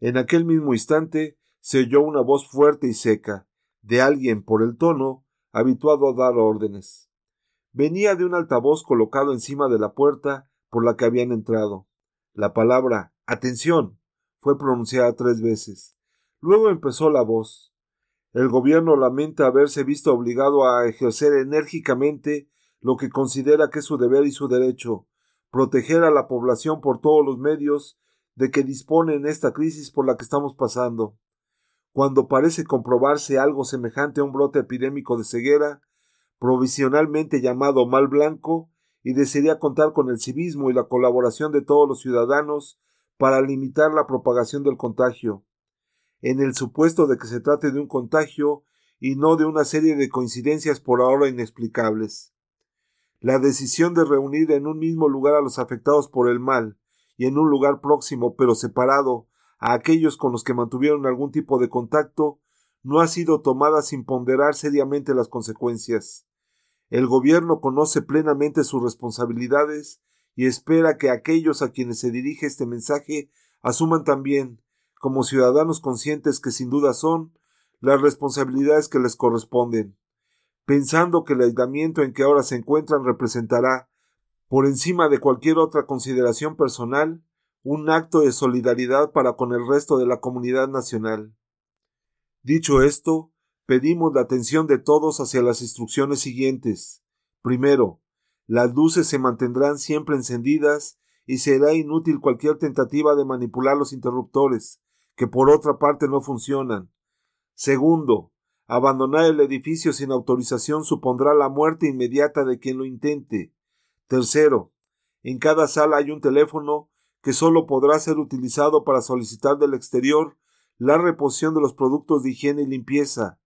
En aquel mismo instante se oyó una voz fuerte y seca, de alguien, por el tono, habituado a dar órdenes. Venía de un altavoz colocado encima de la puerta por la que habían entrado. La palabra Atención fue pronunciada tres veces. Luego empezó la voz. El gobierno lamenta haberse visto obligado a ejercer enérgicamente lo que considera que es su deber y su derecho, proteger a la población por todos los medios de que dispone en esta crisis por la que estamos pasando. Cuando parece comprobarse algo semejante a un brote epidémico de ceguera, provisionalmente llamado mal blanco, y desearía contar con el civismo y la colaboración de todos los ciudadanos para limitar la propagación del contagio. En el supuesto de que se trate de un contagio y no de una serie de coincidencias por ahora inexplicables. La decisión de reunir en un mismo lugar a los afectados por el mal y en un lugar próximo pero separado a aquellos con los que mantuvieron algún tipo de contacto no ha sido tomada sin ponderar seriamente las consecuencias. El gobierno conoce plenamente sus responsabilidades y espera que aquellos a quienes se dirige este mensaje asuman también, como ciudadanos conscientes que sin duda son, las responsabilidades que les corresponden pensando que el aislamiento en que ahora se encuentran representará, por encima de cualquier otra consideración personal, un acto de solidaridad para con el resto de la comunidad nacional. Dicho esto, pedimos la atención de todos hacia las instrucciones siguientes. Primero, las luces se mantendrán siempre encendidas y será inútil cualquier tentativa de manipular los interruptores, que por otra parte no funcionan. Segundo, Abandonar el edificio sin autorización supondrá la muerte inmediata de quien lo intente. Tercero, en cada sala hay un teléfono que solo podrá ser utilizado para solicitar del exterior la reposición de los productos de higiene y limpieza.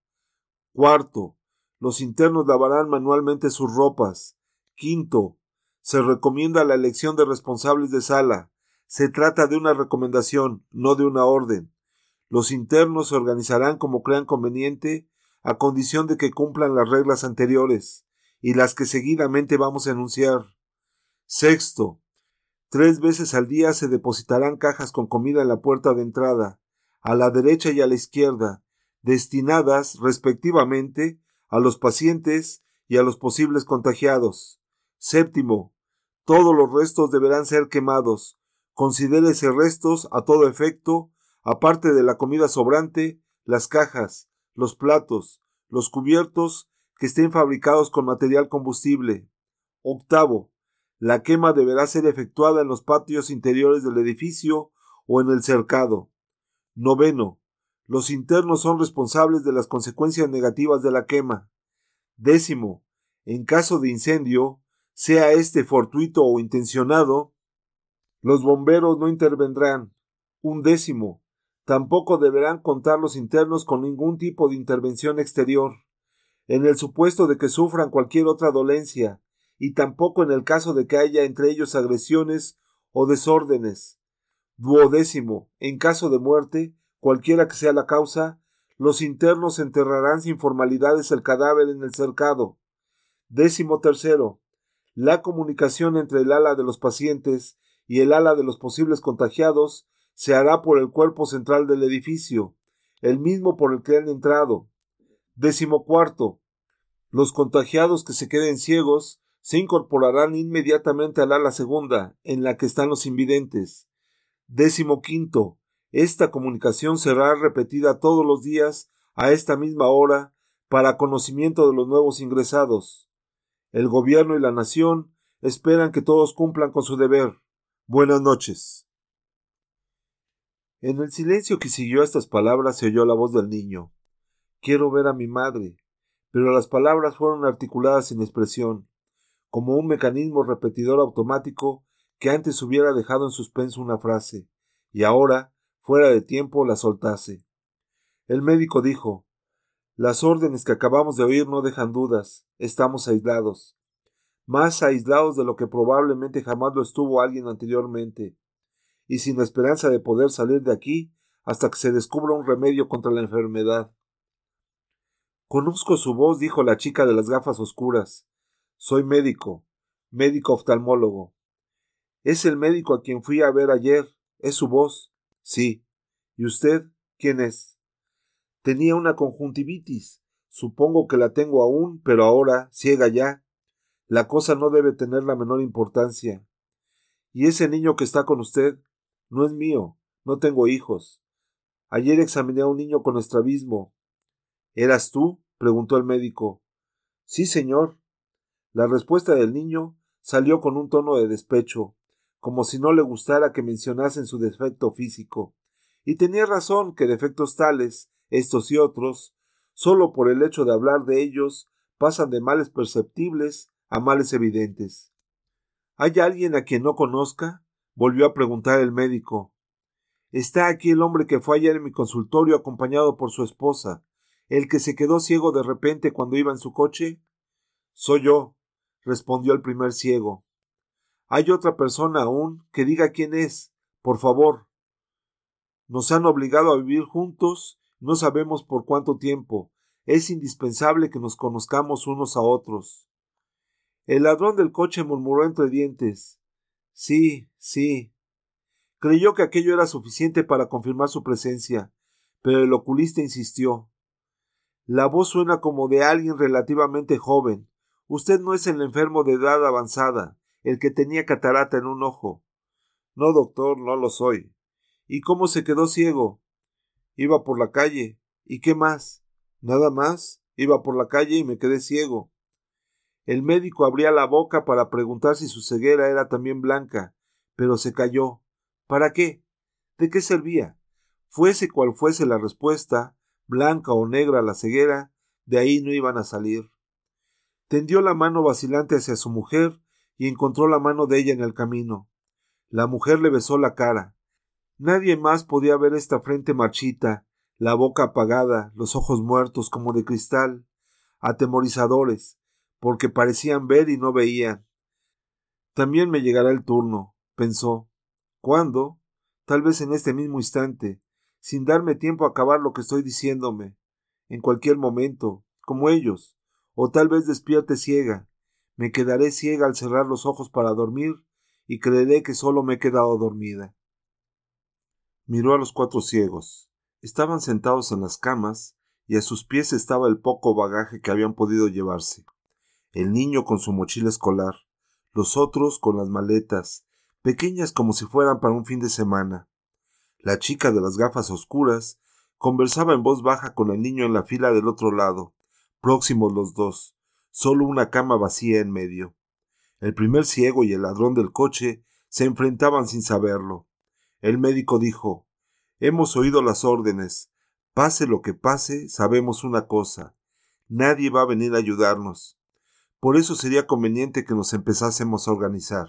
Cuarto, los internos lavarán manualmente sus ropas. Quinto, se recomienda la elección de responsables de sala. Se trata de una recomendación, no de una orden. Los internos se organizarán como crean conveniente a condición de que cumplan las reglas anteriores y las que seguidamente vamos a enunciar. Sexto, tres veces al día se depositarán cajas con comida en la puerta de entrada, a la derecha y a la izquierda, destinadas, respectivamente, a los pacientes y a los posibles contagiados. Séptimo, todos los restos deberán ser quemados. Considérese restos a todo efecto, aparte de la comida sobrante, las cajas, los platos, los cubiertos que estén fabricados con material combustible. Octavo, la quema deberá ser efectuada en los patios interiores del edificio o en el cercado. Noveno, los internos son responsables de las consecuencias negativas de la quema. Décimo, en caso de incendio, sea este fortuito o intencionado, los bomberos no intervendrán. Un décimo, Tampoco deberán contar los internos con ningún tipo de intervención exterior, en el supuesto de que sufran cualquier otra dolencia, y tampoco en el caso de que haya entre ellos agresiones o desórdenes. Duodécimo, en caso de muerte, cualquiera que sea la causa, los internos enterrarán sin formalidades el cadáver en el cercado. Décimo tercero, la comunicación entre el ala de los pacientes y el ala de los posibles contagiados se hará por el cuerpo central del edificio, el mismo por el que han entrado. Décimo cuarto. Los contagiados que se queden ciegos se incorporarán inmediatamente al ala segunda, en la que están los invidentes. Décimo quinto. Esta comunicación será repetida todos los días a esta misma hora para conocimiento de los nuevos ingresados. El gobierno y la nación esperan que todos cumplan con su deber. Buenas noches. En el silencio que siguió a estas palabras se oyó la voz del niño. Quiero ver a mi madre. Pero las palabras fueron articuladas sin expresión, como un mecanismo repetidor automático que antes hubiera dejado en suspenso una frase, y ahora, fuera de tiempo, la soltase. El médico dijo Las órdenes que acabamos de oír no dejan dudas. Estamos aislados. Más aislados de lo que probablemente jamás lo estuvo alguien anteriormente y sin esperanza de poder salir de aquí hasta que se descubra un remedio contra la enfermedad. Conozco su voz, dijo la chica de las gafas oscuras. Soy médico, médico oftalmólogo. Es el médico a quien fui a ver ayer. Es su voz. Sí. ¿Y usted quién es? Tenía una conjuntivitis. Supongo que la tengo aún, pero ahora, ciega ya. La cosa no debe tener la menor importancia. ¿Y ese niño que está con usted? No es mío. No tengo hijos. Ayer examiné a un niño con estrabismo. ¿Eras tú? preguntó el médico. Sí, señor. La respuesta del niño salió con un tono de despecho, como si no le gustara que mencionasen su defecto físico. Y tenía razón que defectos tales, estos y otros, solo por el hecho de hablar de ellos, pasan de males perceptibles a males evidentes. ¿Hay alguien a quien no conozca? volvió a preguntar el médico. Está aquí el hombre que fue ayer en mi consultorio acompañado por su esposa, el que se quedó ciego de repente cuando iba en su coche. Soy yo, respondió el primer ciego. Hay otra persona aún que diga quién es, por favor. Nos han obligado a vivir juntos, no sabemos por cuánto tiempo. Es indispensable que nos conozcamos unos a otros. El ladrón del coche murmuró entre dientes. Sí, sí. Creyó que aquello era suficiente para confirmar su presencia, pero el oculista insistió. La voz suena como de alguien relativamente joven. Usted no es el enfermo de edad avanzada, el que tenía catarata en un ojo. No, doctor, no lo soy. ¿Y cómo se quedó ciego? Iba por la calle. ¿Y qué más? Nada más. Iba por la calle y me quedé ciego. El médico abría la boca para preguntar si su ceguera era también blanca, pero se calló. ¿Para qué? ¿De qué servía? Fuese cual fuese la respuesta, blanca o negra la ceguera, de ahí no iban a salir. Tendió la mano vacilante hacia su mujer y encontró la mano de ella en el camino. La mujer le besó la cara. Nadie más podía ver esta frente marchita, la boca apagada, los ojos muertos como de cristal, atemorizadores, porque parecían ver y no veían. También me llegará el turno, pensó. ¿Cuándo? Tal vez en este mismo instante, sin darme tiempo a acabar lo que estoy diciéndome, en cualquier momento, como ellos, o tal vez despierte ciega. Me quedaré ciega al cerrar los ojos para dormir y creeré que solo me he quedado dormida. Miró a los cuatro ciegos. Estaban sentados en las camas y a sus pies estaba el poco bagaje que habían podido llevarse. El niño con su mochila escolar, los otros con las maletas, pequeñas como si fueran para un fin de semana. La chica de las gafas oscuras conversaba en voz baja con el niño en la fila del otro lado, próximos los dos, solo una cama vacía en medio. El primer ciego y el ladrón del coche se enfrentaban sin saberlo. El médico dijo Hemos oído las órdenes. Pase lo que pase, sabemos una cosa. Nadie va a venir a ayudarnos. Por eso sería conveniente que nos empezásemos a organizar.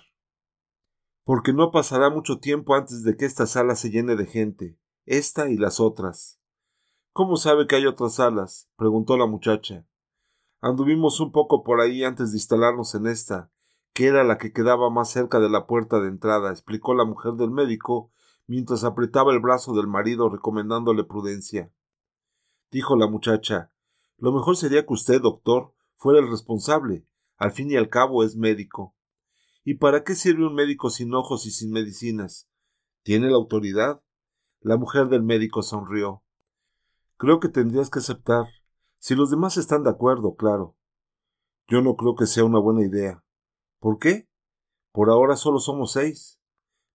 Porque no pasará mucho tiempo antes de que esta sala se llene de gente, esta y las otras. ¿Cómo sabe que hay otras salas? preguntó la muchacha. Anduvimos un poco por ahí antes de instalarnos en esta, que era la que quedaba más cerca de la puerta de entrada, explicó la mujer del médico, mientras apretaba el brazo del marido recomendándole prudencia. Dijo la muchacha Lo mejor sería que usted, doctor, fuera el responsable. Al fin y al cabo es médico. ¿Y para qué sirve un médico sin ojos y sin medicinas? ¿Tiene la autoridad? La mujer del médico sonrió. Creo que tendrías que aceptar. Si los demás están de acuerdo, claro. Yo no creo que sea una buena idea. ¿Por qué? Por ahora solo somos seis.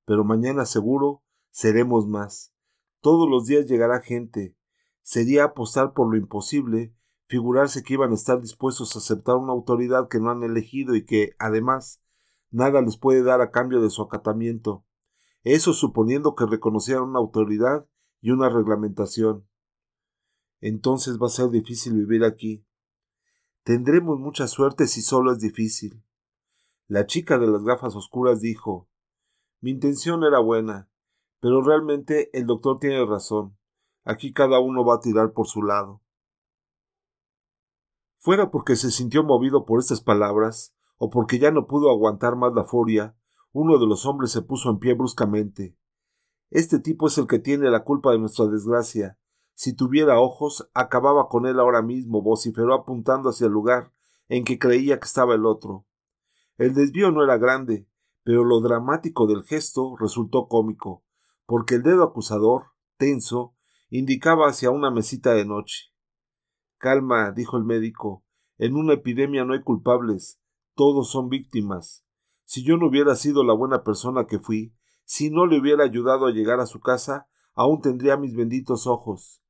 Pero mañana seguro seremos más. Todos los días llegará gente. Sería apostar por lo imposible, figurarse que iban a estar dispuestos a aceptar una autoridad que no han elegido y que, además, nada les puede dar a cambio de su acatamiento. Eso suponiendo que reconocieran una autoridad y una reglamentación. Entonces va a ser difícil vivir aquí. Tendremos mucha suerte si solo es difícil. La chica de las gafas oscuras dijo Mi intención era buena. Pero realmente el doctor tiene razón. Aquí cada uno va a tirar por su lado. Fuera porque se sintió movido por estas palabras, o porque ya no pudo aguantar más la furia, uno de los hombres se puso en pie bruscamente. Este tipo es el que tiene la culpa de nuestra desgracia. Si tuviera ojos, acababa con él ahora mismo, vociferó apuntando hacia el lugar en que creía que estaba el otro. El desvío no era grande, pero lo dramático del gesto resultó cómico porque el dedo acusador, tenso, indicaba hacia una mesita de noche. Calma, dijo el médico. En una epidemia no hay culpables. Todos son víctimas. Si yo no hubiera sido la buena persona que fui, si no le hubiera ayudado a llegar a su casa, aún tendría mis benditos ojos.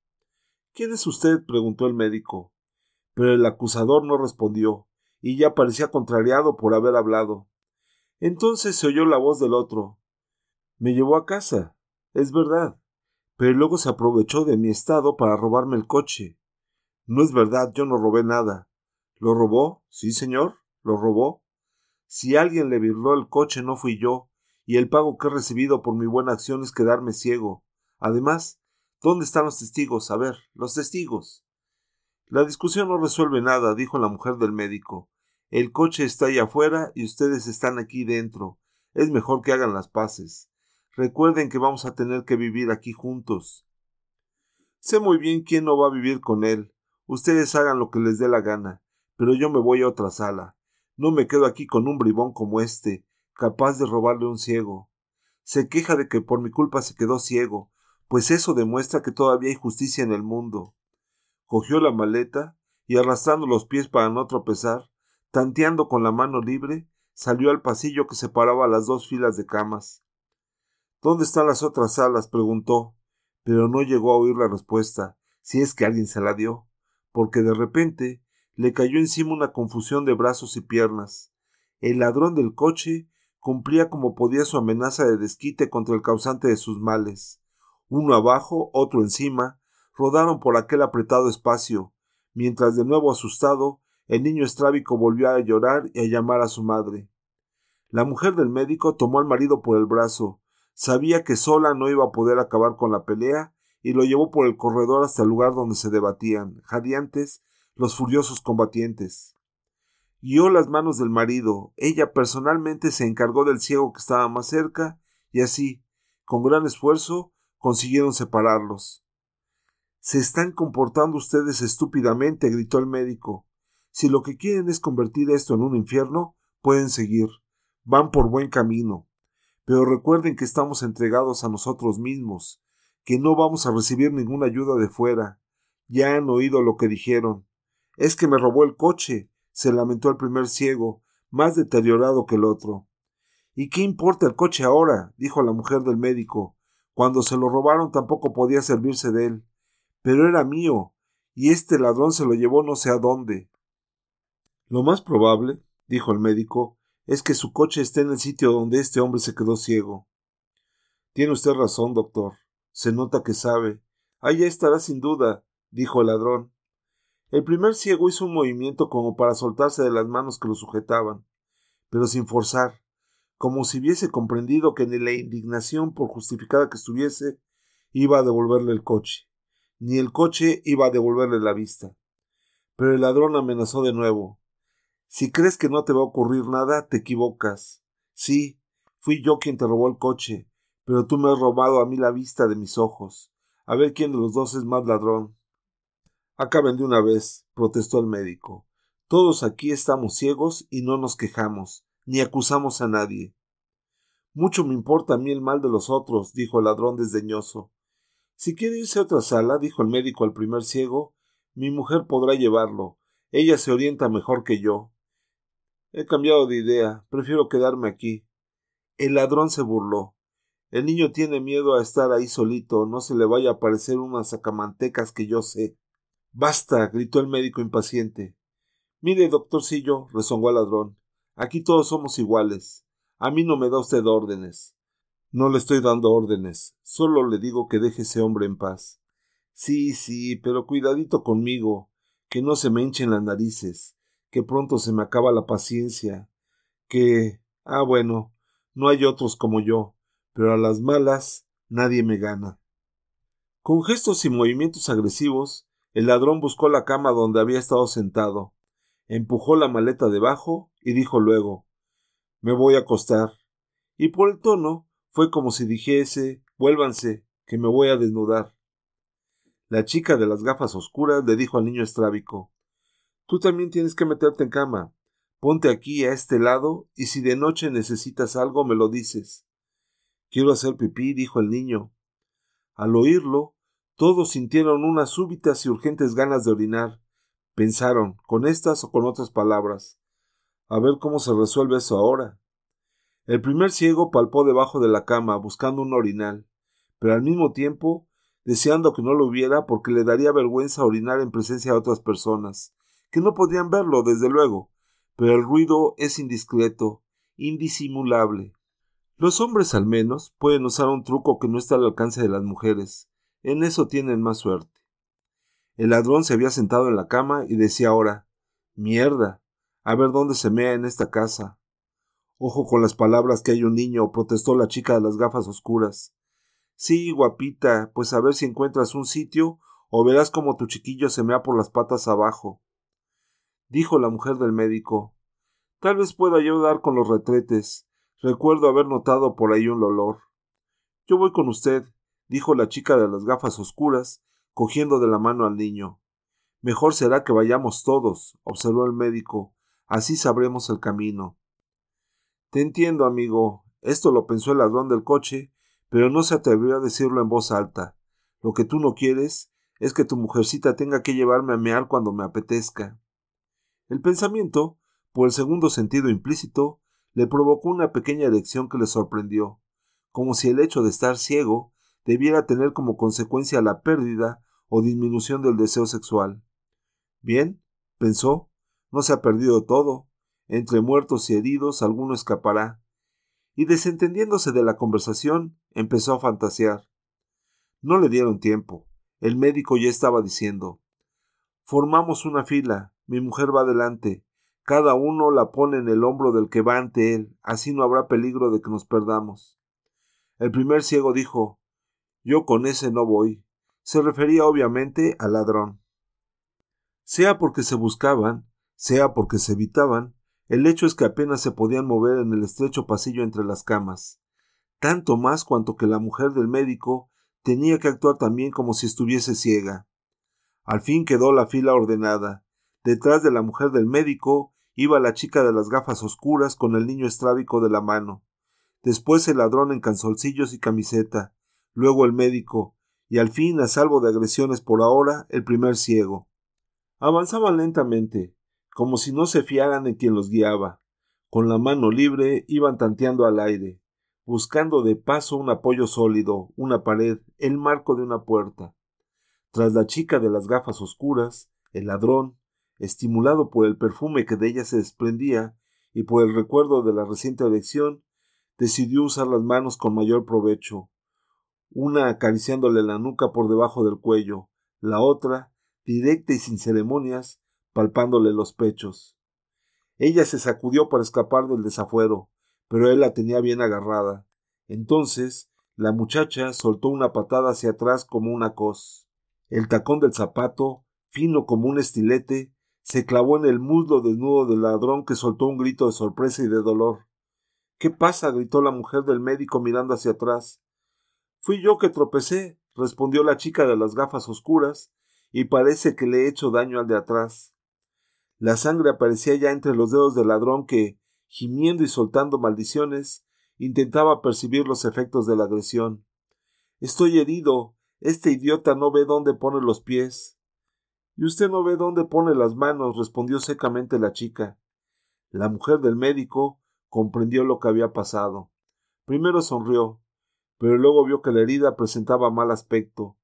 ¿Quién es usted? preguntó el médico. Pero el acusador no respondió, y ya parecía contrariado por haber hablado. Entonces se oyó la voz del otro. Me llevó a casa. Es verdad. Pero luego se aprovechó de mi estado para robarme el coche. No es verdad, yo no robé nada. ¿Lo robó? Sí, señor, lo robó. Si alguien le virló el coche no fui yo, y el pago que he recibido por mi buena acción es quedarme ciego. Además, ¿dónde están los testigos? A ver, los testigos. La discusión no resuelve nada, dijo la mujer del médico. El coche está ahí afuera y ustedes están aquí dentro. Es mejor que hagan las paces. Recuerden que vamos a tener que vivir aquí juntos. Sé muy bien quién no va a vivir con él. Ustedes hagan lo que les dé la gana, pero yo me voy a otra sala. No me quedo aquí con un bribón como este, capaz de robarle un ciego. Se queja de que por mi culpa se quedó ciego, pues eso demuestra que todavía hay justicia en el mundo. Cogió la maleta y arrastrando los pies para no tropezar, tanteando con la mano libre, salió al pasillo que separaba las dos filas de camas. ¿Dónde están las otras salas? preguntó, pero no llegó a oír la respuesta, si es que alguien se la dio porque de repente le cayó encima una confusión de brazos y piernas. El ladrón del coche cumplía como podía su amenaza de desquite contra el causante de sus males. Uno abajo, otro encima, rodaron por aquel apretado espacio, mientras de nuevo asustado, el niño estrábico volvió a llorar y a llamar a su madre. La mujer del médico tomó al marido por el brazo, sabía que sola no iba a poder acabar con la pelea y lo llevó por el corredor hasta el lugar donde se debatían, jadeantes, los furiosos combatientes. Guió las manos del marido, ella personalmente se encargó del ciego que estaba más cerca, y así, con gran esfuerzo, consiguieron separarlos. Se están comportando ustedes estúpidamente, gritó el médico. Si lo que quieren es convertir esto en un infierno, pueden seguir. Van por buen camino. Pero recuerden que estamos entregados a nosotros mismos, que no vamos a recibir ninguna ayuda de fuera. Ya han oído lo que dijeron. Es que me robó el coche, se lamentó el primer ciego, más deteriorado que el otro. ¿Y qué importa el coche ahora? dijo la mujer del médico. Cuando se lo robaron tampoco podía servirse de él. Pero era mío, y este ladrón se lo llevó no sé a dónde. Lo más probable, dijo el médico, es que su coche esté en el sitio donde este hombre se quedó ciego. Tiene usted razón, doctor. Se nota que sabe. Allá estará sin duda, dijo el ladrón. El primer ciego hizo un movimiento como para soltarse de las manos que lo sujetaban, pero sin forzar, como si hubiese comprendido que ni la indignación, por justificada que estuviese, iba a devolverle el coche, ni el coche iba a devolverle la vista. Pero el ladrón amenazó de nuevo. Si crees que no te va a ocurrir nada, te equivocas. Sí, fui yo quien te robó el coche, pero tú me has robado a mí la vista de mis ojos. A ver quién de los dos es más ladrón. Acaben de una vez, protestó el médico. Todos aquí estamos ciegos y no nos quejamos, ni acusamos a nadie. Mucho me importa a mí el mal de los otros, dijo el ladrón desdeñoso. Si quiere irse a otra sala, dijo el médico al primer ciego, mi mujer podrá llevarlo. Ella se orienta mejor que yo. He cambiado de idea. Prefiero quedarme aquí. El ladrón se burló. El niño tiene miedo a estar ahí solito, no se le vaya a aparecer unas sacamantecas que yo sé. Basta, gritó el médico impaciente. Mire, doctorcillo, rezongó el ladrón, aquí todos somos iguales. A mí no me da usted órdenes. No le estoy dando órdenes, solo le digo que deje ese hombre en paz. Sí, sí, pero cuidadito conmigo, que no se me hinchen las narices, que pronto se me acaba la paciencia, que. Ah, bueno, no hay otros como yo pero a las malas nadie me gana. Con gestos y movimientos agresivos, el ladrón buscó la cama donde había estado sentado, empujó la maleta debajo y dijo luego Me voy a acostar. Y por el tono fue como si dijese Vuélvanse, que me voy a desnudar. La chica de las gafas oscuras le dijo al niño estrábico Tú también tienes que meterte en cama. Ponte aquí a este lado y si de noche necesitas algo me lo dices. Quiero hacer pipí, dijo el niño. Al oírlo, todos sintieron unas súbitas y urgentes ganas de orinar. Pensaron, con estas o con otras palabras. A ver cómo se resuelve eso ahora. El primer ciego palpó debajo de la cama buscando un orinal, pero al mismo tiempo deseando que no lo hubiera porque le daría vergüenza orinar en presencia de otras personas, que no podían verlo, desde luego, pero el ruido es indiscreto, indisimulable. Los hombres al menos pueden usar un truco que no está al alcance de las mujeres, en eso tienen más suerte. El ladrón se había sentado en la cama y decía ahora Mierda. A ver dónde se mea en esta casa. Ojo con las palabras que hay un niño, protestó la chica de las gafas oscuras. Sí, guapita, pues a ver si encuentras un sitio o verás como tu chiquillo se mea por las patas abajo. Dijo la mujer del médico. Tal vez pueda ayudar con los retretes. Recuerdo haber notado por ahí un olor. Yo voy con usted dijo la chica de las gafas oscuras, cogiendo de la mano al niño. Mejor será que vayamos todos, observó el médico, así sabremos el camino. Te entiendo, amigo. Esto lo pensó el ladrón del coche, pero no se atrevió a decirlo en voz alta. Lo que tú no quieres es que tu mujercita tenga que llevarme a mear cuando me apetezca. El pensamiento, por el segundo sentido implícito, le provocó una pequeña erección que le sorprendió, como si el hecho de estar ciego debiera tener como consecuencia la pérdida o disminución del deseo sexual. Bien, pensó, no se ha perdido todo. Entre muertos y heridos alguno escapará. Y desentendiéndose de la conversación, empezó a fantasear. No le dieron tiempo. El médico ya estaba diciendo Formamos una fila, mi mujer va delante, cada uno la pone en el hombro del que va ante él, así no habrá peligro de que nos perdamos. El primer ciego dijo yo con ese no voy. Se refería obviamente al ladrón. Sea porque se buscaban, sea porque se evitaban, el hecho es que apenas se podían mover en el estrecho pasillo entre las camas, tanto más cuanto que la mujer del médico tenía que actuar también como si estuviese ciega. Al fin quedó la fila ordenada. Detrás de la mujer del médico iba la chica de las gafas oscuras con el niño estrábico de la mano. Después el ladrón en canzoncillos y camiseta, luego el médico, y al fin, a salvo de agresiones por ahora, el primer ciego. Avanzaban lentamente, como si no se fiaran en quien los guiaba. Con la mano libre iban tanteando al aire, buscando de paso un apoyo sólido, una pared, el marco de una puerta. Tras la chica de las gafas oscuras, el ladrón, estimulado por el perfume que de ella se desprendía y por el recuerdo de la reciente elección, decidió usar las manos con mayor provecho, una acariciándole la nuca por debajo del cuello, la otra, directa y sin ceremonias, palpándole los pechos. Ella se sacudió para escapar del desafuero, pero él la tenía bien agarrada. Entonces la muchacha soltó una patada hacia atrás como una cos. El tacón del zapato, fino como un estilete, se clavó en el muslo desnudo del ladrón que soltó un grito de sorpresa y de dolor. ¿Qué pasa? gritó la mujer del médico mirando hacia atrás. Fui yo que tropecé, respondió la chica de las gafas oscuras, y parece que le he hecho daño al de atrás. La sangre aparecía ya entre los dedos del ladrón que, gimiendo y soltando maldiciones, intentaba percibir los efectos de la agresión. Estoy herido. Este idiota no ve dónde pone los pies. Y usted no ve dónde pone las manos, respondió secamente la chica. La mujer del médico comprendió lo que había pasado. Primero sonrió, pero luego vio que la herida presentaba mal aspecto.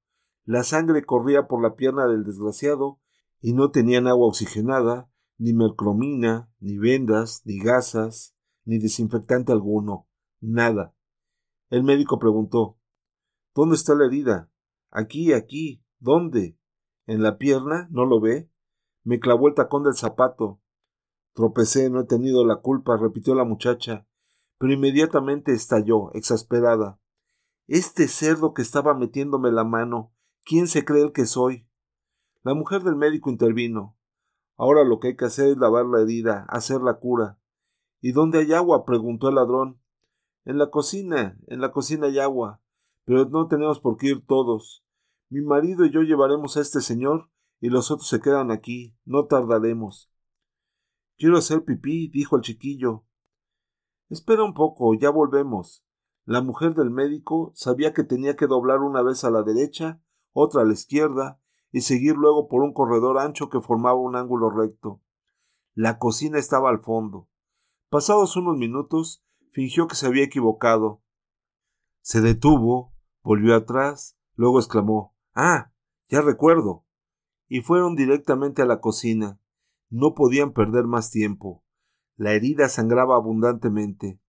La sangre corría por la pierna del desgraciado y no tenían agua oxigenada, ni mercromina, ni vendas, ni gasas, ni desinfectante alguno, nada. El médico preguntó ¿Dónde está la herida? Aquí, aquí. ¿Dónde? ¿En la pierna? ¿No lo ve? Me clavó el tacón del zapato. Tropecé, no he tenido la culpa, repitió la muchacha, pero inmediatamente estalló, exasperada. Este cerdo que estaba metiéndome la mano, ¿quién se cree el que soy? La mujer del médico intervino. Ahora lo que hay que hacer es lavar la herida, hacer la cura. ¿Y dónde hay agua? preguntó el ladrón. En la cocina, en la cocina hay agua, pero no tenemos por qué ir todos. Mi marido y yo llevaremos a este señor y los otros se quedan aquí, no tardaremos. Quiero hacer pipí, dijo el chiquillo. Espera un poco, ya volvemos. La mujer del médico sabía que tenía que doblar una vez a la derecha, otra a la izquierda, y seguir luego por un corredor ancho que formaba un ángulo recto. La cocina estaba al fondo. Pasados unos minutos, fingió que se había equivocado. Se detuvo, volvió atrás, luego exclamó Ah. ya recuerdo. y fueron directamente a la cocina. No podían perder más tiempo. La herida sangraba abundantemente.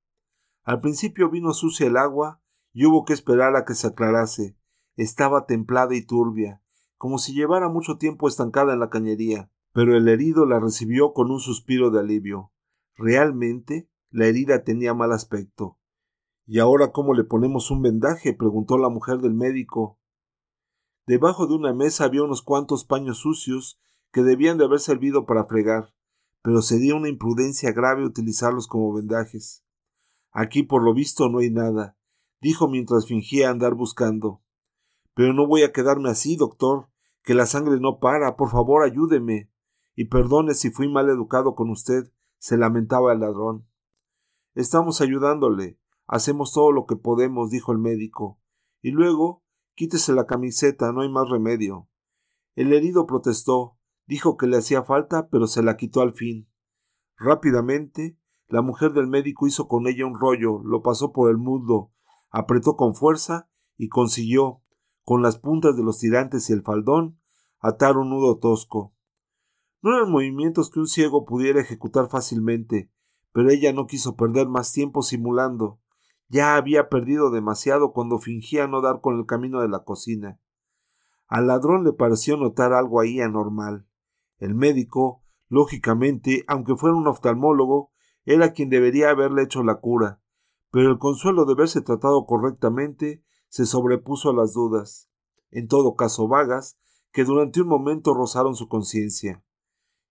Al principio vino sucia el agua y hubo que esperar a que se aclarase. Estaba templada y turbia, como si llevara mucho tiempo estancada en la cañería, pero el herido la recibió con un suspiro de alivio. Realmente la herida tenía mal aspecto. ¿Y ahora cómo le ponemos un vendaje? preguntó la mujer del médico. Debajo de una mesa había unos cuantos paños sucios que debían de haber servido para fregar, pero sería una imprudencia grave utilizarlos como vendajes. Aquí por lo visto no hay nada, dijo mientras fingía andar buscando. Pero no voy a quedarme así, doctor, que la sangre no para, por favor ayúdeme. Y perdone si fui mal educado con usted, se lamentaba el ladrón. Estamos ayudándole, hacemos todo lo que podemos, dijo el médico. Y luego, quítese la camiseta, no hay más remedio. El herido protestó, dijo que le hacía falta, pero se la quitó al fin. Rápidamente, la mujer del médico hizo con ella un rollo, lo pasó por el muslo, apretó con fuerza y consiguió, con las puntas de los tirantes y el faldón, atar un nudo tosco. No eran movimientos que un ciego pudiera ejecutar fácilmente, pero ella no quiso perder más tiempo simulando. Ya había perdido demasiado cuando fingía no dar con el camino de la cocina. Al ladrón le pareció notar algo ahí anormal. El médico, lógicamente, aunque fuera un oftalmólogo, era quien debería haberle hecho la cura, pero el consuelo de verse tratado correctamente se sobrepuso a las dudas, en todo caso vagas, que durante un momento rozaron su conciencia.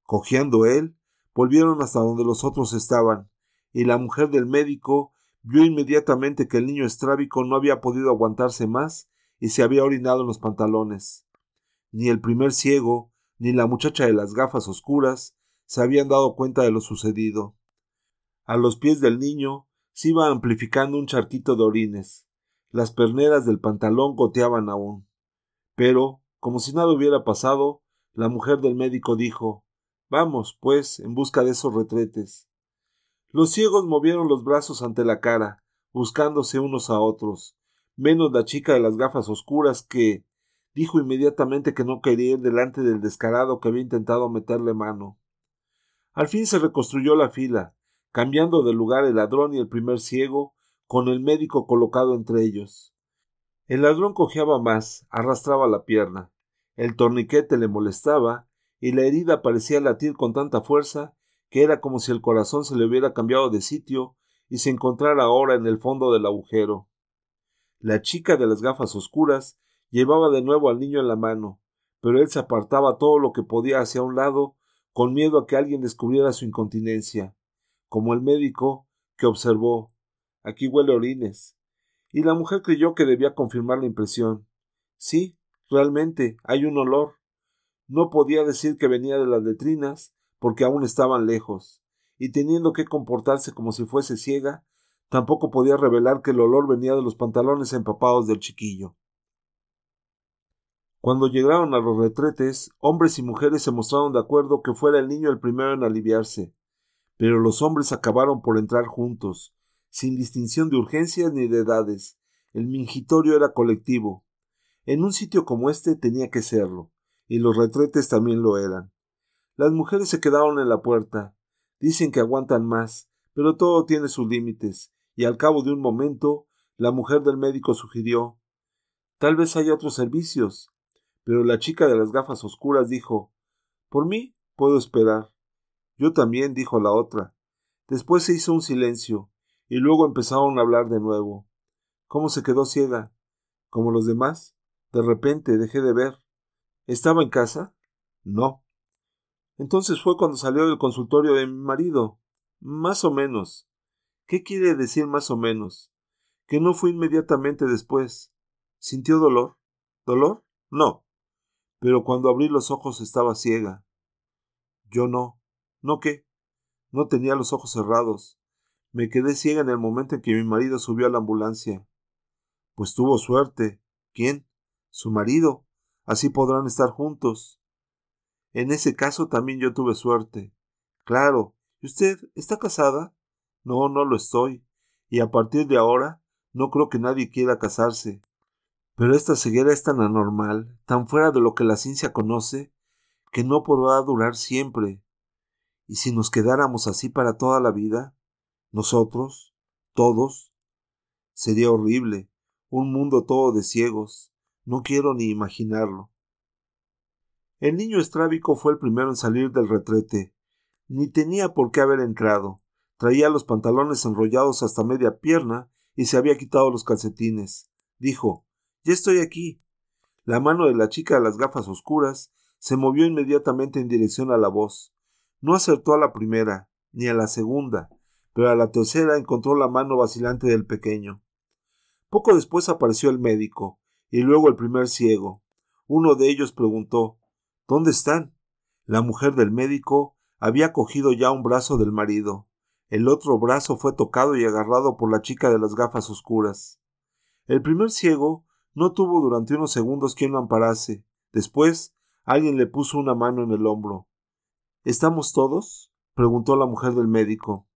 Cojeando él, volvieron hasta donde los otros estaban, y la mujer del médico vio inmediatamente que el niño estrábico no había podido aguantarse más y se había orinado en los pantalones. Ni el primer ciego, ni la muchacha de las gafas oscuras se habían dado cuenta de lo sucedido. A los pies del niño se iba amplificando un charquito de orines. Las perneras del pantalón goteaban aún. Pero, como si nada hubiera pasado, la mujer del médico dijo Vamos, pues, en busca de esos retretes. Los ciegos movieron los brazos ante la cara, buscándose unos a otros, menos la chica de las gafas oscuras que dijo inmediatamente que no quería ir delante del descarado que había intentado meterle mano. Al fin se reconstruyó la fila, cambiando de lugar el ladrón y el primer ciego, con el médico colocado entre ellos. El ladrón cojeaba más, arrastraba la pierna, el torniquete le molestaba, y la herida parecía latir con tanta fuerza que era como si el corazón se le hubiera cambiado de sitio y se encontrara ahora en el fondo del agujero. La chica de las gafas oscuras llevaba de nuevo al niño en la mano, pero él se apartaba todo lo que podía hacia un lado, con miedo a que alguien descubriera su incontinencia como el médico, que observó aquí huele orines. Y la mujer creyó que debía confirmar la impresión. Sí, realmente, hay un olor. No podía decir que venía de las letrinas, porque aún estaban lejos, y teniendo que comportarse como si fuese ciega, tampoco podía revelar que el olor venía de los pantalones empapados del chiquillo. Cuando llegaron a los retretes, hombres y mujeres se mostraron de acuerdo que fuera el niño el primero en aliviarse, pero los hombres acabaron por entrar juntos, sin distinción de urgencias ni de edades. El mingitorio era colectivo. En un sitio como este tenía que serlo, y los retretes también lo eran. Las mujeres se quedaron en la puerta. Dicen que aguantan más, pero todo tiene sus límites, y al cabo de un momento la mujer del médico sugirió Tal vez haya otros servicios. Pero la chica de las gafas oscuras dijo Por mí puedo esperar. Yo también, dijo la otra. Después se hizo un silencio, y luego empezaron a hablar de nuevo. ¿Cómo se quedó ciega? ¿Como los demás? De repente dejé de ver. ¿Estaba en casa? No. Entonces fue cuando salió del consultorio de mi marido. Más o menos. ¿Qué quiere decir más o menos? Que no fue inmediatamente después. ¿Sintió dolor? ¿Dolor? No. Pero cuando abrí los ojos estaba ciega. Yo no. ¿No qué? No tenía los ojos cerrados. Me quedé ciega en el momento en que mi marido subió a la ambulancia. Pues tuvo suerte. ¿Quién? Su marido. Así podrán estar juntos. En ese caso también yo tuve suerte. Claro. ¿Y usted está casada? No, no lo estoy. Y a partir de ahora no creo que nadie quiera casarse. Pero esta ceguera es tan anormal, tan fuera de lo que la ciencia conoce, que no podrá durar siempre. ¿Y si nos quedáramos así para toda la vida? Nosotros, todos. Sería horrible, un mundo todo de ciegos. No quiero ni imaginarlo. El niño estrábico fue el primero en salir del retrete. Ni tenía por qué haber entrado. Traía los pantalones enrollados hasta media pierna y se había quitado los calcetines. Dijo Ya estoy aquí. La mano de la chica de las gafas oscuras se movió inmediatamente en dirección a la voz. No acertó a la primera, ni a la segunda, pero a la tercera encontró la mano vacilante del pequeño. Poco después apareció el médico, y luego el primer ciego. Uno de ellos preguntó ¿Dónde están? La mujer del médico había cogido ya un brazo del marido. El otro brazo fue tocado y agarrado por la chica de las gafas oscuras. El primer ciego no tuvo durante unos segundos quien lo amparase. Después Alguien le puso una mano en el hombro. ¿Estamos todos? preguntó la mujer del médico.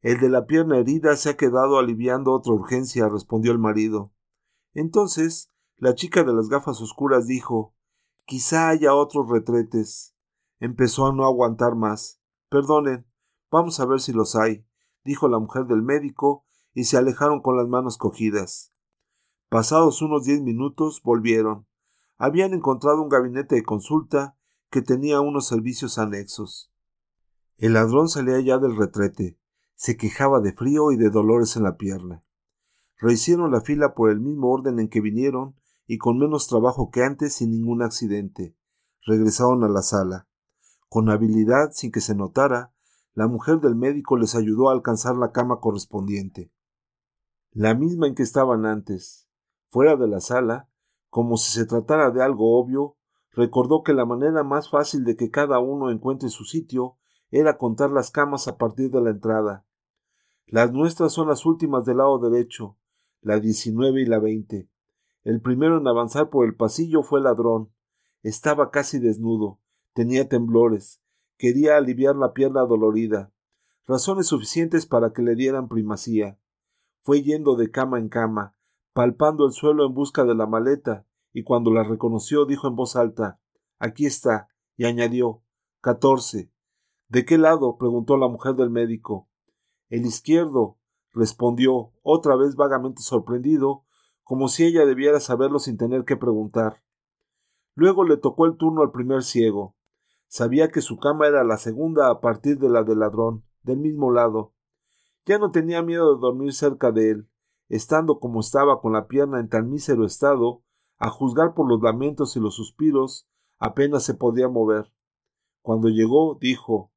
El de la pierna herida se ha quedado aliviando otra urgencia, respondió el marido. Entonces, la chica de las gafas oscuras dijo Quizá haya otros retretes. Empezó a no aguantar más. Perdonen, vamos a ver si los hay, dijo la mujer del médico, y se alejaron con las manos cogidas. Pasados unos diez minutos volvieron habían encontrado un gabinete de consulta que tenía unos servicios anexos. El ladrón salía ya del retrete, se quejaba de frío y de dolores en la pierna. Rehicieron la fila por el mismo orden en que vinieron y con menos trabajo que antes sin ningún accidente. Regresaron a la sala. Con habilidad, sin que se notara, la mujer del médico les ayudó a alcanzar la cama correspondiente. La misma en que estaban antes. Fuera de la sala, como si se tratara de algo obvio, recordó que la manera más fácil de que cada uno encuentre su sitio era contar las camas a partir de la entrada. Las nuestras son las últimas del lado derecho, la diecinueve y la veinte. El primero en avanzar por el pasillo fue el ladrón. Estaba casi desnudo, tenía temblores, quería aliviar la pierna dolorida, razones suficientes para que le dieran primacía. Fue yendo de cama en cama, palpando el suelo en busca de la maleta, y cuando la reconoció dijo en voz alta Aquí está, y añadió catorce. ¿De qué lado? preguntó la mujer del médico. El izquierdo, respondió, otra vez vagamente sorprendido, como si ella debiera saberlo sin tener que preguntar. Luego le tocó el turno al primer ciego. Sabía que su cama era la segunda a partir de la del ladrón, del mismo lado. Ya no tenía miedo de dormir cerca de él estando como estaba con la pierna en tan mísero estado, a juzgar por los lamentos y los suspiros, apenas se podía mover. Cuando llegó, dijo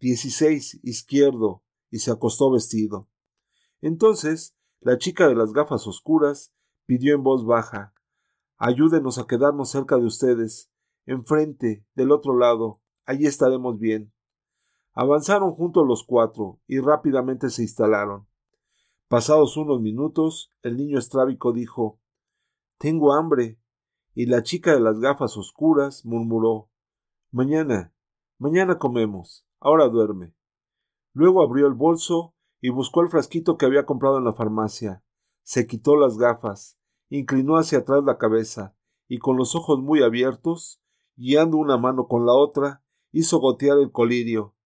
dieciséis izquierdo, y se acostó vestido. Entonces, la chica de las gafas oscuras pidió en voz baja Ayúdenos a quedarnos cerca de ustedes, enfrente, del otro lado, allí estaremos bien. Avanzaron juntos los cuatro y rápidamente se instalaron. Pasados unos minutos, el niño estrábico dijo Tengo hambre. Y la chica de las gafas oscuras murmuró Mañana, mañana comemos. Ahora duerme. Luego abrió el bolso y buscó el frasquito que había comprado en la farmacia. Se quitó las gafas, inclinó hacia atrás la cabeza y con los ojos muy abiertos, guiando una mano con la otra, hizo gotear el colirio.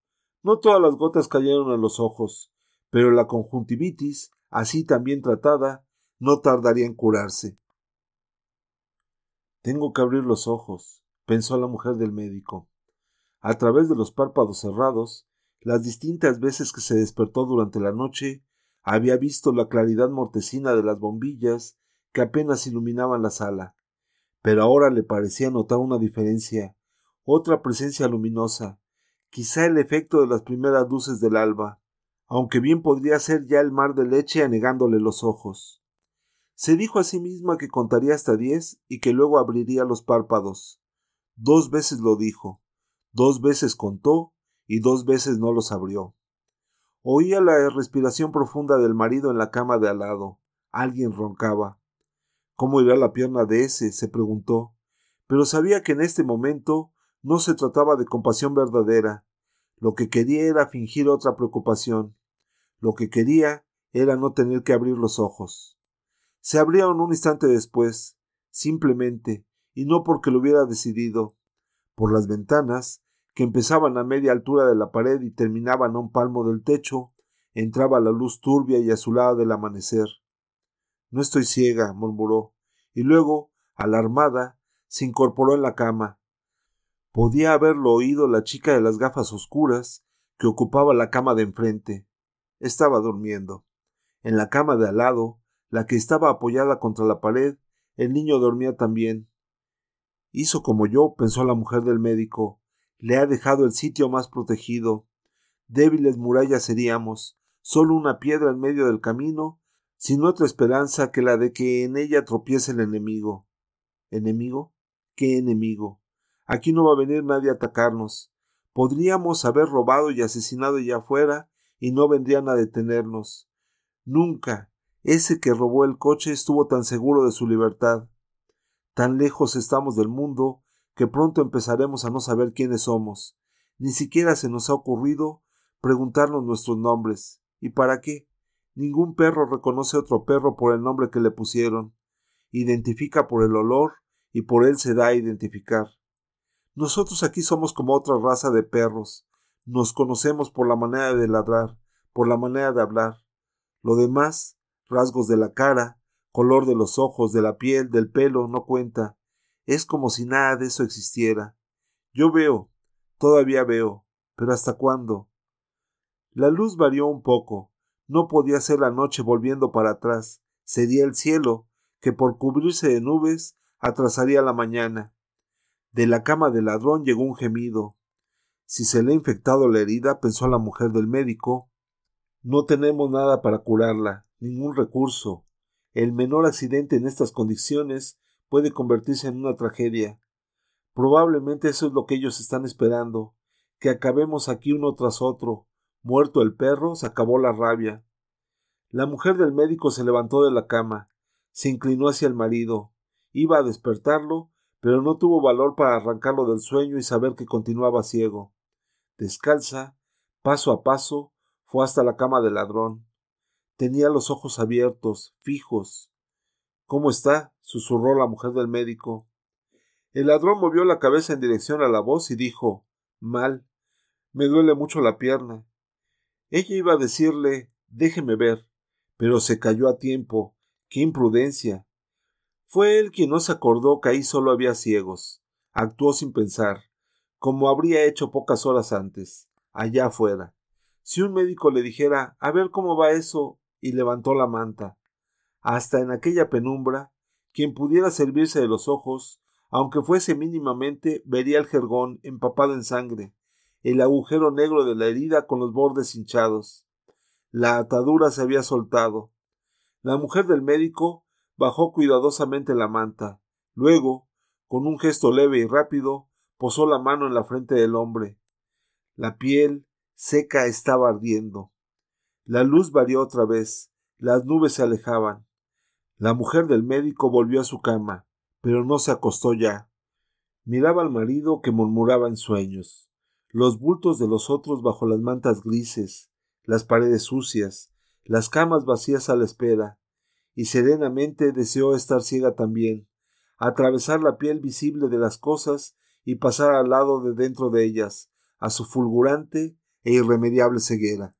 No todas las gotas cayeron en los ojos, pero la conjuntivitis así también tratada, no tardaría en curarse. Tengo que abrir los ojos, pensó la mujer del médico. A través de los párpados cerrados, las distintas veces que se despertó durante la noche, había visto la claridad mortecina de las bombillas que apenas iluminaban la sala. Pero ahora le parecía notar una diferencia, otra presencia luminosa, quizá el efecto de las primeras luces del alba aunque bien podría ser ya el mar de leche anegándole los ojos. Se dijo a sí misma que contaría hasta diez y que luego abriría los párpados. Dos veces lo dijo, dos veces contó y dos veces no los abrió. Oía la respiración profunda del marido en la cama de al lado. Alguien roncaba. ¿Cómo irá la pierna de ese? se preguntó, pero sabía que en este momento no se trataba de compasión verdadera. Lo que quería era fingir otra preocupación. Lo que quería era no tener que abrir los ojos. Se abrieron un instante después, simplemente, y no porque lo hubiera decidido. Por las ventanas, que empezaban a media altura de la pared y terminaban a un palmo del techo, entraba la luz turbia y azulada del amanecer. No estoy ciega, murmuró, y luego, alarmada, se incorporó en la cama. Podía haberlo oído la chica de las gafas oscuras que ocupaba la cama de enfrente. Estaba durmiendo. En la cama de al lado, la que estaba apoyada contra la pared, el niño dormía también. Hizo como yo, pensó la mujer del médico. Le ha dejado el sitio más protegido. Débiles murallas seríamos, solo una piedra en medio del camino, sin otra esperanza que la de que en ella tropiece el enemigo. ¿Enemigo? ¿Qué enemigo? Aquí no va a venir nadie a atacarnos. Podríamos haber robado y asesinado allá afuera y no vendrían a detenernos. Nunca ese que robó el coche estuvo tan seguro de su libertad. Tan lejos estamos del mundo que pronto empezaremos a no saber quiénes somos. Ni siquiera se nos ha ocurrido preguntarnos nuestros nombres. ¿Y para qué? Ningún perro reconoce otro perro por el nombre que le pusieron. Identifica por el olor y por él se da a identificar. Nosotros aquí somos como otra raza de perros. Nos conocemos por la manera de ladrar, por la manera de hablar. Lo demás, rasgos de la cara, color de los ojos, de la piel, del pelo, no cuenta. Es como si nada de eso existiera. Yo veo, todavía veo, pero ¿hasta cuándo? La luz varió un poco. No podía ser la noche volviendo para atrás. Sería el cielo, que por cubrirse de nubes atrasaría la mañana. De la cama del ladrón llegó un gemido. Si se le ha infectado la herida, pensó la mujer del médico, no tenemos nada para curarla, ningún recurso. El menor accidente en estas condiciones puede convertirse en una tragedia. Probablemente eso es lo que ellos están esperando, que acabemos aquí uno tras otro. Muerto el perro, se acabó la rabia. La mujer del médico se levantó de la cama, se inclinó hacia el marido, iba a despertarlo, pero no tuvo valor para arrancarlo del sueño y saber que continuaba ciego. Descalza, paso a paso, fue hasta la cama del ladrón. Tenía los ojos abiertos, fijos. ¿Cómo está? susurró la mujer del médico. El ladrón movió la cabeza en dirección a la voz y dijo Mal. Me duele mucho la pierna. Ella iba a decirle Déjeme ver, pero se cayó a tiempo. ¡Qué imprudencia! Fue él quien no se acordó que ahí solo había ciegos. Actuó sin pensar, como habría hecho pocas horas antes, allá afuera. Si un médico le dijera a ver cómo va eso, y levantó la manta. Hasta en aquella penumbra, quien pudiera servirse de los ojos, aunque fuese mínimamente, vería el jergón empapado en sangre, el agujero negro de la herida con los bordes hinchados. La atadura se había soltado. La mujer del médico bajó cuidadosamente la manta. Luego, con un gesto leve y rápido, posó la mano en la frente del hombre. La piel, seca, estaba ardiendo. La luz varió otra vez, las nubes se alejaban. La mujer del médico volvió a su cama, pero no se acostó ya. Miraba al marido que murmuraba en sueños, los bultos de los otros bajo las mantas grises, las paredes sucias, las camas vacías a la espera, y serenamente deseó estar ciega también, atravesar la piel visible de las cosas y pasar al lado de dentro de ellas, a su fulgurante e irremediable ceguera.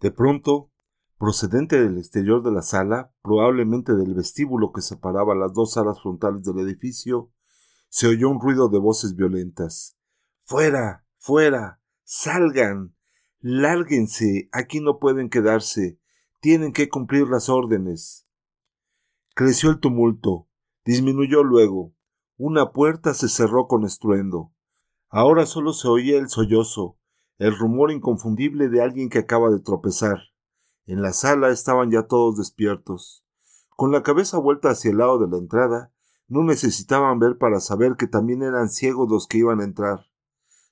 De pronto, procedente del exterior de la sala, probablemente del vestíbulo que separaba las dos salas frontales del edificio, se oyó un ruido de voces violentas. Fuera. fuera. salgan. lárguense. aquí no pueden quedarse. Tienen que cumplir las órdenes. Creció el tumulto, disminuyó luego. Una puerta se cerró con estruendo. Ahora solo se oía el sollozo, el rumor inconfundible de alguien que acaba de tropezar. En la sala estaban ya todos despiertos. Con la cabeza vuelta hacia el lado de la entrada, no necesitaban ver para saber que también eran ciegos los que iban a entrar.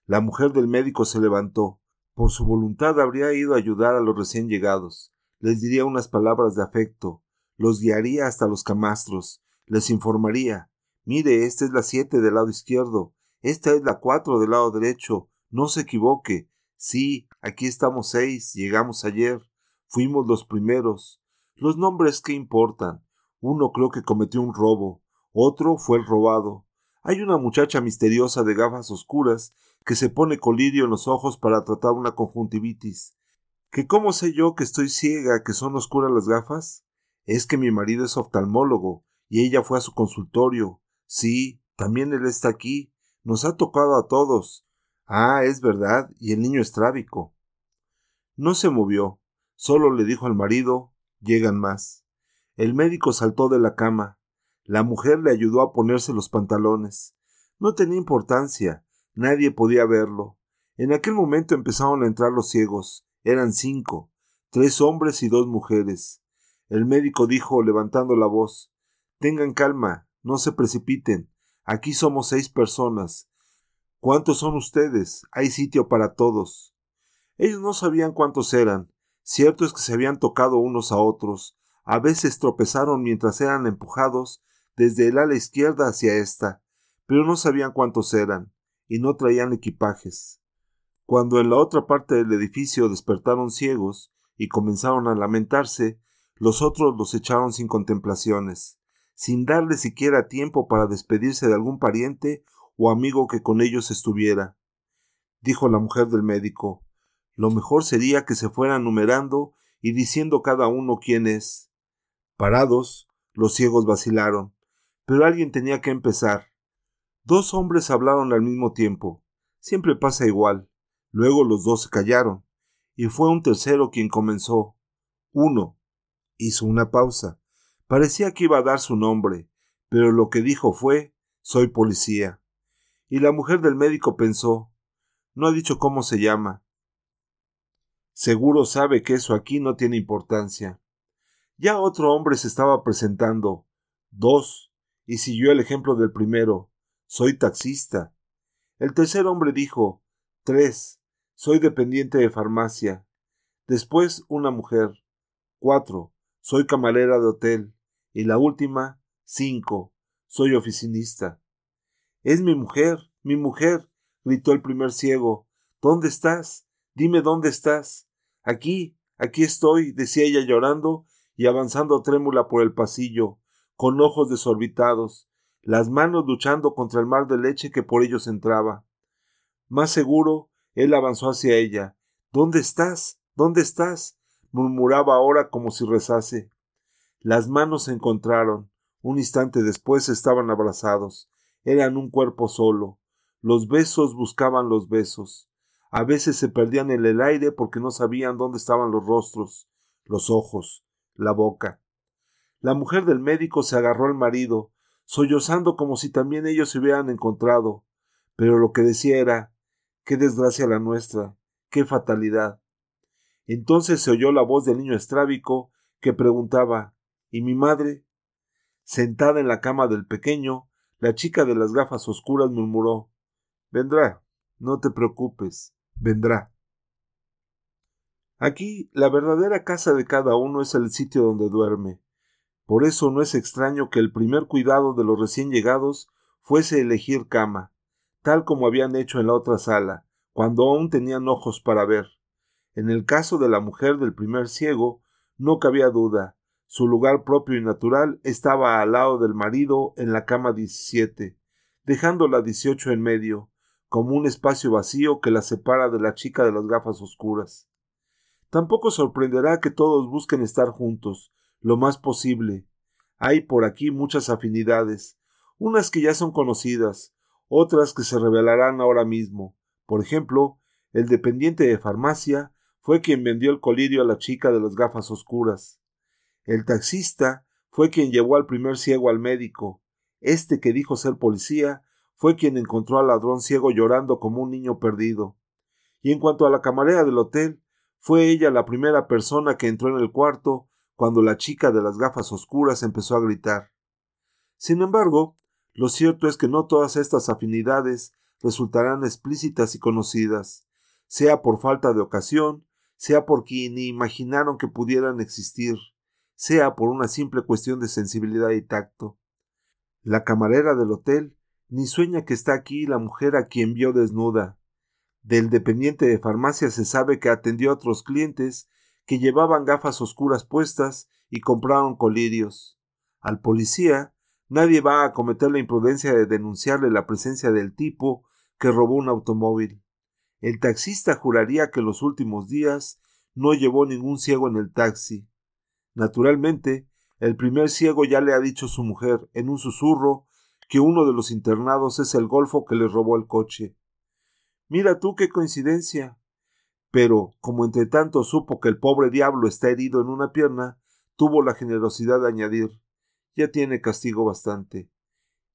La mujer del médico se levantó. Por su voluntad habría ido a ayudar a los recién llegados, les diría unas palabras de afecto, los guiaría hasta los camastros, les informaría Mire, esta es la siete del lado izquierdo, esta es la cuatro del lado derecho, no se equivoque. Sí, aquí estamos seis, llegamos ayer, fuimos los primeros. Los nombres qué importan. Uno creo que cometió un robo, otro fue el robado. Hay una muchacha misteriosa de gafas oscuras que se pone colirio en los ojos para tratar una conjuntivitis. ¿Que cómo sé yo que estoy ciega, que son oscuras las gafas? Es que mi marido es oftalmólogo, y ella fue a su consultorio. Sí, también él está aquí. Nos ha tocado a todos. Ah, es verdad, y el niño estrábico. No se movió, solo le dijo al marido llegan más. El médico saltó de la cama. La mujer le ayudó a ponerse los pantalones. No tenía importancia, nadie podía verlo. En aquel momento empezaron a entrar los ciegos. Eran cinco, tres hombres y dos mujeres. El médico dijo, levantando la voz Tengan calma, no se precipiten. Aquí somos seis personas. ¿Cuántos son ustedes? Hay sitio para todos. Ellos no sabían cuántos eran. Cierto es que se habían tocado unos a otros. A veces tropezaron mientras eran empujados desde el ala izquierda hacia esta, pero no sabían cuántos eran, y no traían equipajes. Cuando en la otra parte del edificio despertaron ciegos y comenzaron a lamentarse, los otros los echaron sin contemplaciones sin darle siquiera tiempo para despedirse de algún pariente o amigo que con ellos estuviera. Dijo la mujer del médico Lo mejor sería que se fueran numerando y diciendo cada uno quién es. Parados, los ciegos vacilaron, pero alguien tenía que empezar. Dos hombres hablaron al mismo tiempo. Siempre pasa igual. Luego los dos se callaron, y fue un tercero quien comenzó. Uno. Hizo una pausa. Parecía que iba a dar su nombre, pero lo que dijo fue soy policía. Y la mujer del médico pensó no ha dicho cómo se llama. Seguro sabe que eso aquí no tiene importancia. Ya otro hombre se estaba presentando. Dos. Y siguió el ejemplo del primero. Soy taxista. El tercer hombre dijo Tres. Soy dependiente de farmacia. Después una mujer. Cuatro. Soy camarera de hotel. Y la última, cinco. Soy oficinista. Es mi mujer, mi mujer, gritó el primer ciego. ¿Dónde estás? Dime dónde estás. Aquí, aquí estoy, decía ella llorando y avanzando trémula por el pasillo, con ojos desorbitados, las manos luchando contra el mar de leche que por ellos entraba. Más seguro, él avanzó hacia ella. ¿Dónde estás? ¿Dónde estás? murmuraba ahora como si rezase. Las manos se encontraron. Un instante después estaban abrazados. Eran un cuerpo solo. Los besos buscaban los besos. A veces se perdían en el aire porque no sabían dónde estaban los rostros, los ojos, la boca. La mujer del médico se agarró al marido, sollozando como si también ellos se hubieran encontrado. Pero lo que decía era qué desgracia la nuestra, qué fatalidad. Entonces se oyó la voz del niño estrábico que preguntaba ¿Y mi madre? Sentada en la cama del pequeño, la chica de las gafas oscuras murmuró Vendrá, no te preocupes, vendrá. Aquí la verdadera casa de cada uno es el sitio donde duerme. Por eso no es extraño que el primer cuidado de los recién llegados fuese elegir cama, tal como habían hecho en la otra sala, cuando aún tenían ojos para ver. En el caso de la mujer del primer ciego, no cabía duda. Su lugar propio y natural estaba al lado del marido en la cama 17, dejando la 18 en medio, como un espacio vacío que la separa de la chica de las gafas oscuras. Tampoco sorprenderá que todos busquen estar juntos, lo más posible. Hay por aquí muchas afinidades, unas que ya son conocidas, otras que se revelarán ahora mismo. Por ejemplo, el dependiente de farmacia fue quien vendió el colirio a la chica de las gafas oscuras. El taxista fue quien llevó al primer ciego al médico. Este que dijo ser policía fue quien encontró al ladrón ciego llorando como un niño perdido. Y en cuanto a la camarera del hotel, fue ella la primera persona que entró en el cuarto cuando la chica de las gafas oscuras empezó a gritar. Sin embargo, lo cierto es que no todas estas afinidades resultarán explícitas y conocidas sea por falta de ocasión, sea porque ni imaginaron que pudieran existir, sea por una simple cuestión de sensibilidad y tacto. La camarera del hotel ni sueña que está aquí la mujer a quien vio desnuda. Del dependiente de farmacia se sabe que atendió a otros clientes que llevaban gafas oscuras puestas y compraron colirios. Al policía nadie va a cometer la imprudencia de denunciarle la presencia del tipo que robó un automóvil. El taxista juraría que los últimos días no llevó ningún ciego en el taxi. Naturalmente, el primer ciego ya le ha dicho a su mujer, en un susurro, que uno de los internados es el golfo que le robó el coche. Mira tú qué coincidencia. Pero, como entre tanto supo que el pobre diablo está herido en una pierna, tuvo la generosidad de añadir ya tiene castigo bastante.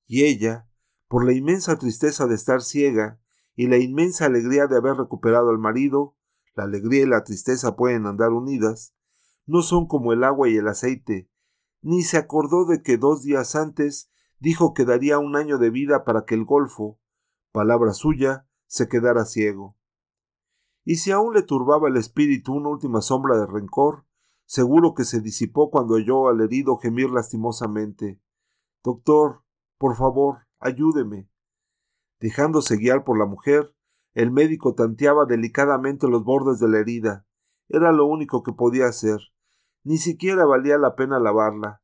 Y ella, por la inmensa tristeza de estar ciega y la inmensa alegría de haber recuperado al marido, la alegría y la tristeza pueden andar unidas, no son como el agua y el aceite, ni se acordó de que dos días antes dijo que daría un año de vida para que el golfo, palabra suya, se quedara ciego. Y si aún le turbaba el espíritu una última sombra de rencor, seguro que se disipó cuando oyó al herido gemir lastimosamente. Doctor, por favor, ayúdeme. Dejándose guiar por la mujer, el médico tanteaba delicadamente los bordes de la herida. Era lo único que podía hacer. Ni siquiera valía la pena lavarla.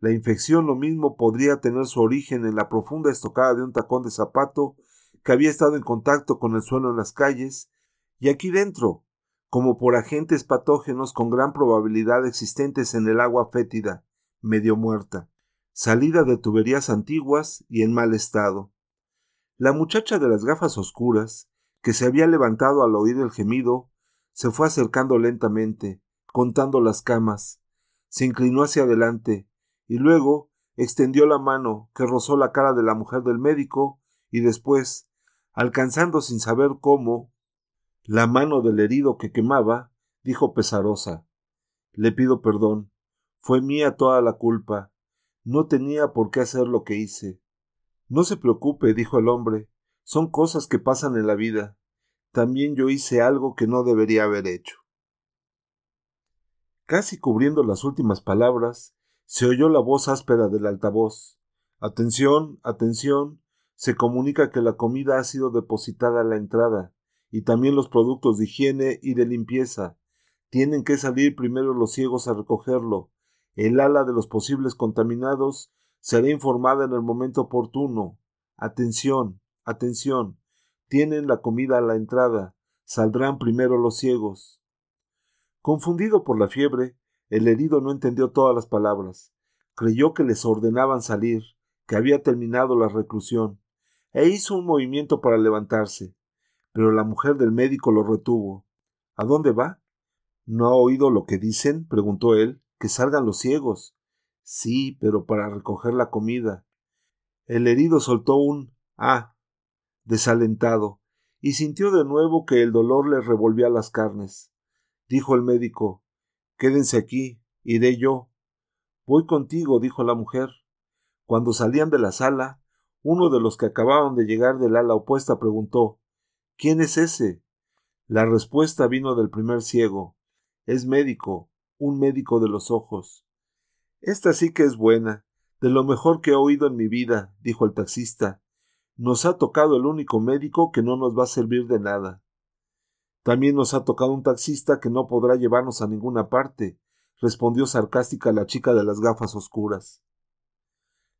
La infección lo mismo podría tener su origen en la profunda estocada de un tacón de zapato que había estado en contacto con el suelo en las calles, y aquí dentro, como por agentes patógenos con gran probabilidad existentes en el agua fétida, medio muerta, salida de tuberías antiguas y en mal estado. La muchacha de las gafas oscuras, que se había levantado al oír el gemido, se fue acercando lentamente, contando las camas, se inclinó hacia adelante, y luego extendió la mano que rozó la cara de la mujer del médico, y después, alcanzando sin saber cómo la mano del herido que quemaba, dijo pesarosa Le pido perdón. Fue mía toda la culpa. No tenía por qué hacer lo que hice. No se preocupe, dijo el hombre. Son cosas que pasan en la vida. También yo hice algo que no debería haber hecho. Casi cubriendo las últimas palabras, se oyó la voz áspera del altavoz. Atención, atención. Se comunica que la comida ha sido depositada a la entrada, y también los productos de higiene y de limpieza. Tienen que salir primero los ciegos a recogerlo. El ala de los posibles contaminados será informada en el momento oportuno. Atención, atención. Tienen la comida a la entrada. Saldrán primero los ciegos. Confundido por la fiebre, el herido no entendió todas las palabras. Creyó que les ordenaban salir, que había terminado la reclusión, e hizo un movimiento para levantarse. Pero la mujer del médico lo retuvo. ¿A dónde va? ¿No ha oído lo que dicen? preguntó él. Que salgan los ciegos. Sí, pero para recoger la comida. El herido soltó un ah desalentado, y sintió de nuevo que el dolor le revolvía las carnes. Dijo el médico Quédense aquí, iré yo. Voy contigo, dijo la mujer. Cuando salían de la sala, uno de los que acababan de llegar del ala opuesta preguntó ¿Quién es ese? La respuesta vino del primer ciego. Es médico, un médico de los ojos. Esta sí que es buena, de lo mejor que he oído en mi vida, dijo el taxista. Nos ha tocado el único médico que no nos va a servir de nada. También nos ha tocado un taxista que no podrá llevarnos a ninguna parte, respondió sarcástica la chica de las gafas oscuras.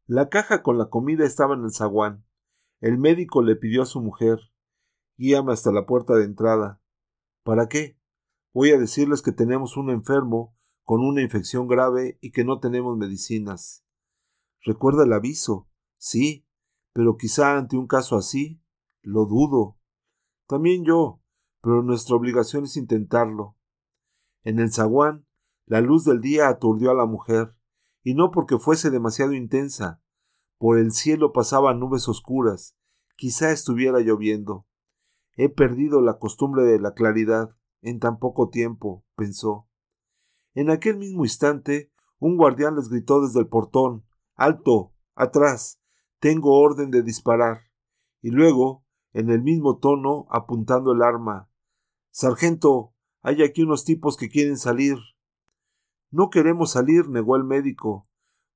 La caja con la comida estaba en el zaguán. El médico le pidió a su mujer Guíame hasta la puerta de entrada. ¿Para qué? Voy a decirles que tenemos un enfermo con una infección grave y que no tenemos medicinas. Recuerda el aviso. Sí, pero quizá ante un caso así, lo dudo. También yo, pero nuestra obligación es intentarlo. En el zaguán, la luz del día aturdió a la mujer, y no porque fuese demasiado intensa. Por el cielo pasaban nubes oscuras, quizá estuviera lloviendo. He perdido la costumbre de la claridad en tan poco tiempo, pensó. En aquel mismo instante, un guardián les gritó desde el portón Alto. atrás. Tengo orden de disparar. Y luego, en el mismo tono, apuntando el arma Sargento, hay aquí unos tipos que quieren salir. No queremos salir, negó el médico.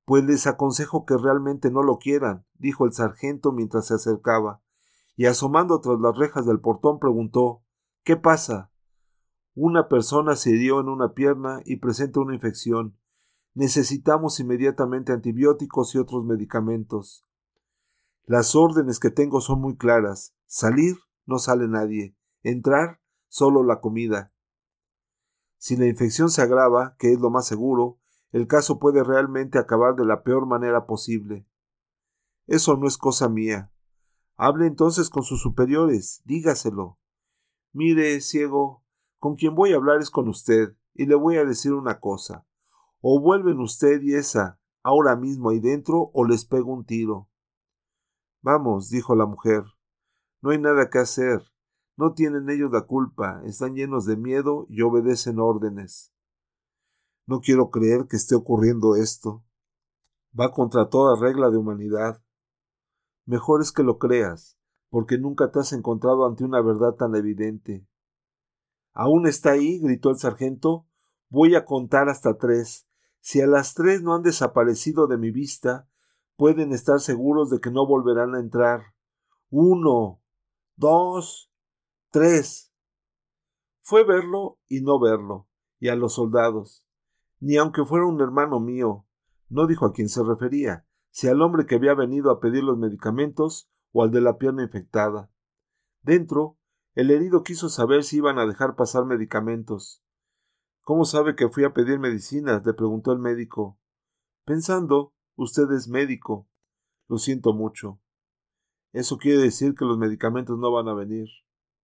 Pues les aconsejo que realmente no lo quieran, dijo el sargento mientras se acercaba, y asomando tras las rejas del portón preguntó ¿Qué pasa? Una persona se hirió en una pierna y presenta una infección. Necesitamos inmediatamente antibióticos y otros medicamentos. Las órdenes que tengo son muy claras. Salir no sale nadie. Entrar solo la comida. Si la infección se agrava, que es lo más seguro, el caso puede realmente acabar de la peor manera posible. Eso no es cosa mía. Hable entonces con sus superiores, dígaselo. Mire, ciego, con quien voy a hablar es con usted, y le voy a decir una cosa. O vuelven usted y esa ahora mismo ahí dentro, o les pego un tiro. Vamos, dijo la mujer. No hay nada que hacer. No tienen ellos la culpa, están llenos de miedo y obedecen órdenes. No quiero creer que esté ocurriendo esto. Va contra toda regla de humanidad. Mejor es que lo creas, porque nunca te has encontrado ante una verdad tan evidente. ¿Aún está ahí? gritó el sargento. Voy a contar hasta tres. Si a las tres no han desaparecido de mi vista, pueden estar seguros de que no volverán a entrar. Uno, dos, tres. Fue verlo y no verlo, y a los soldados. Ni aunque fuera un hermano mío, no dijo a quién se refería, si al hombre que había venido a pedir los medicamentos o al de la pierna infectada. Dentro el herido quiso saber si iban a dejar pasar medicamentos. ¿Cómo sabe que fui a pedir medicinas? le preguntó el médico. Pensando, usted es médico. Lo siento mucho. Eso quiere decir que los medicamentos no van a venir.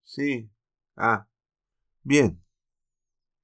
Sí. Ah. Bien.